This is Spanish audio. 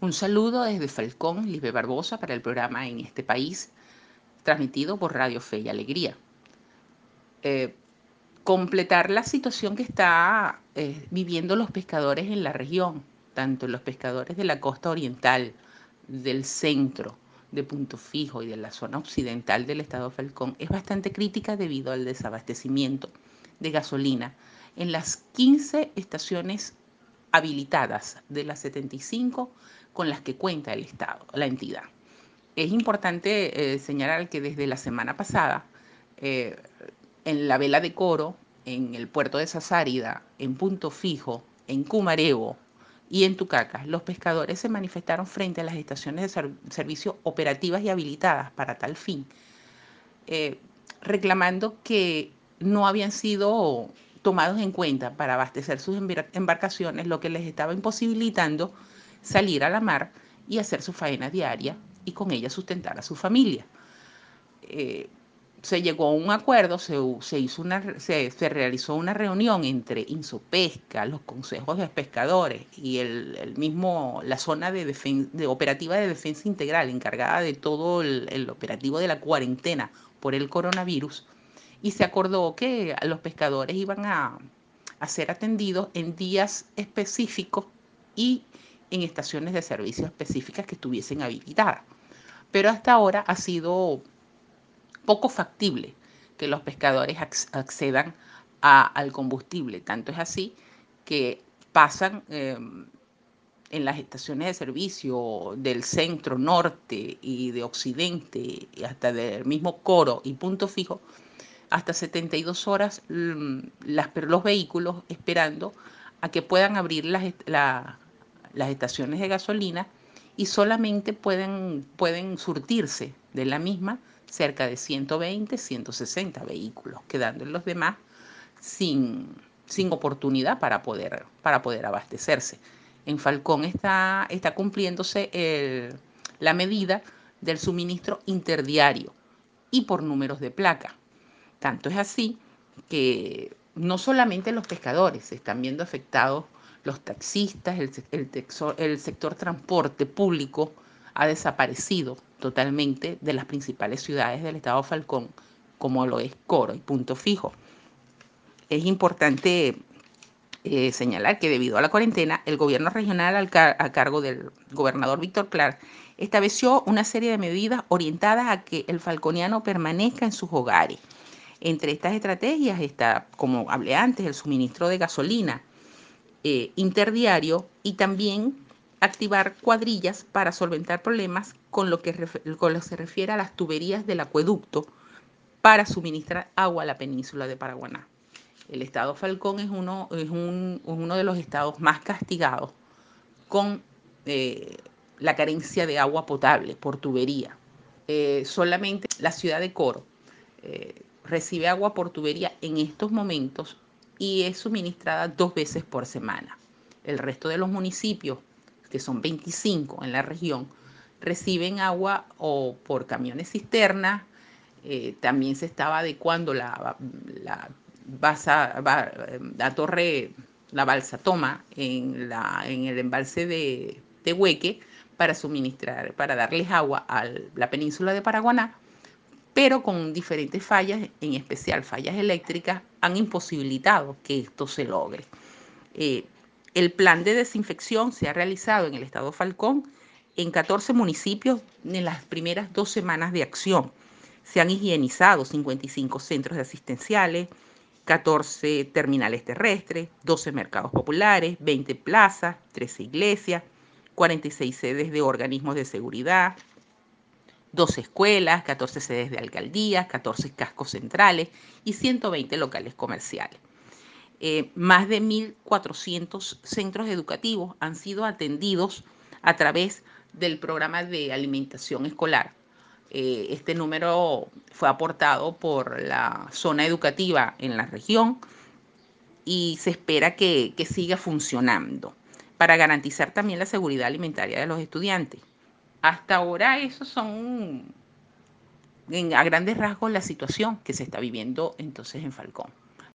Un saludo desde Falcón, Libe Barbosa, para el programa En este país, transmitido por Radio Fe y Alegría. Eh, completar la situación que está eh, viviendo los pescadores en la región, tanto los pescadores de la costa oriental, del centro, de Punto Fijo y de la zona occidental del estado Falcón, es bastante crítica debido al desabastecimiento de gasolina en las 15 estaciones habilitadas de las 75 con las que cuenta el Estado, la entidad. Es importante eh, señalar que desde la semana pasada, eh, en la vela de coro, en el puerto de Sasárida, en Punto Fijo, en Cumarego y en Tucacas, los pescadores se manifestaron frente a las estaciones de servicio operativas y habilitadas para tal fin, eh, reclamando que no habían sido tomados en cuenta para abastecer sus embarcaciones, lo que les estaba imposibilitando salir a la mar y hacer su faena diaria y con ella sustentar a su familia. Eh, se llegó a un acuerdo, se, hizo una, se, realizó una reunión entre Insopesca, los consejos de pescadores y el, mismo, la zona de, de, operativa de defensa integral encargada de todo el, el, operativo de la cuarentena por el coronavirus y se acordó que los pescadores iban a, a ser atendidos en días específicos y en estaciones de servicio específicas que estuviesen habilitadas. Pero hasta ahora ha sido poco factible que los pescadores accedan al combustible. Tanto es así que pasan em, en las estaciones de servicio del centro, norte y de occidente, y hasta del mismo coro y punto fijo, hasta 72 horas mm, los vehículos esperando a que puedan abrir las, la, las estaciones de gasolina y solamente pueden, pueden surtirse de la misma cerca de 120, 160 vehículos, quedando los demás sin, sin oportunidad para poder, para poder abastecerse. En Falcón está, está cumpliéndose la medida del suministro interdiario y por números de placa. Tanto es así que no solamente los pescadores se están viendo afectados los taxistas, el, sector transporte público ha desaparecido totalmente de las principales ciudades del estado Falcón, como lo es Coro y Punto Fijo. Es importante eh, señalar que debido a la cuarentena, el gobierno regional a cargo del gobernador Víctor Clark estableció una serie de medidas orientadas a que el falconiano permanezca en sus hogares. Entre estas estrategias está, como hablé antes, el suministro de gasolina, eh, interdiario y también activar cuadrillas para solventar problemas con lo, que se refiere a las tuberías del acueducto para suministrar agua a la península de Paraguaná. El estado Falcón es uno, de los estados más castigados con eh, la carencia de agua potable por tubería. Eh, solamente la ciudad de Coro recibe agua por tubería en estos momentos y es suministrada dos veces por semana. El resto de los municipios, que son 25 en la región, reciben agua o por camiones cisterna. Eh, también se estaba adecuando la, la, la torre, la balsa toma en, la, en el embalse de, de Hueque para suministrar, para darles agua a la península de Paraguaná pero con diferentes fallas, en especial fallas eléctricas, han imposibilitado que esto se logre. Eh, el plan de desinfección se ha realizado en el estado Falcón en 14 municipios en las primeras dos semanas de acción. Se han higienizado 55 centros de asistenciales, 14 terminales terrestres, 12 mercados populares, 20 plazas, 13 iglesias, 46 sedes de organismos de seguridad, 12 escuelas, 14 sedes de alcaldías, 14 cascos centrales y 120 locales comerciales. Eh, más de 1.400 centros educativos han sido atendidos a través del programa de alimentación escolar. Eh, este número fue aportado por la zona educativa en la región y se espera que siga funcionando para garantizar también la seguridad alimentaria de los estudiantes. Hasta ahora esos son a grandes rasgos la situación que se está viviendo entonces en Falcón.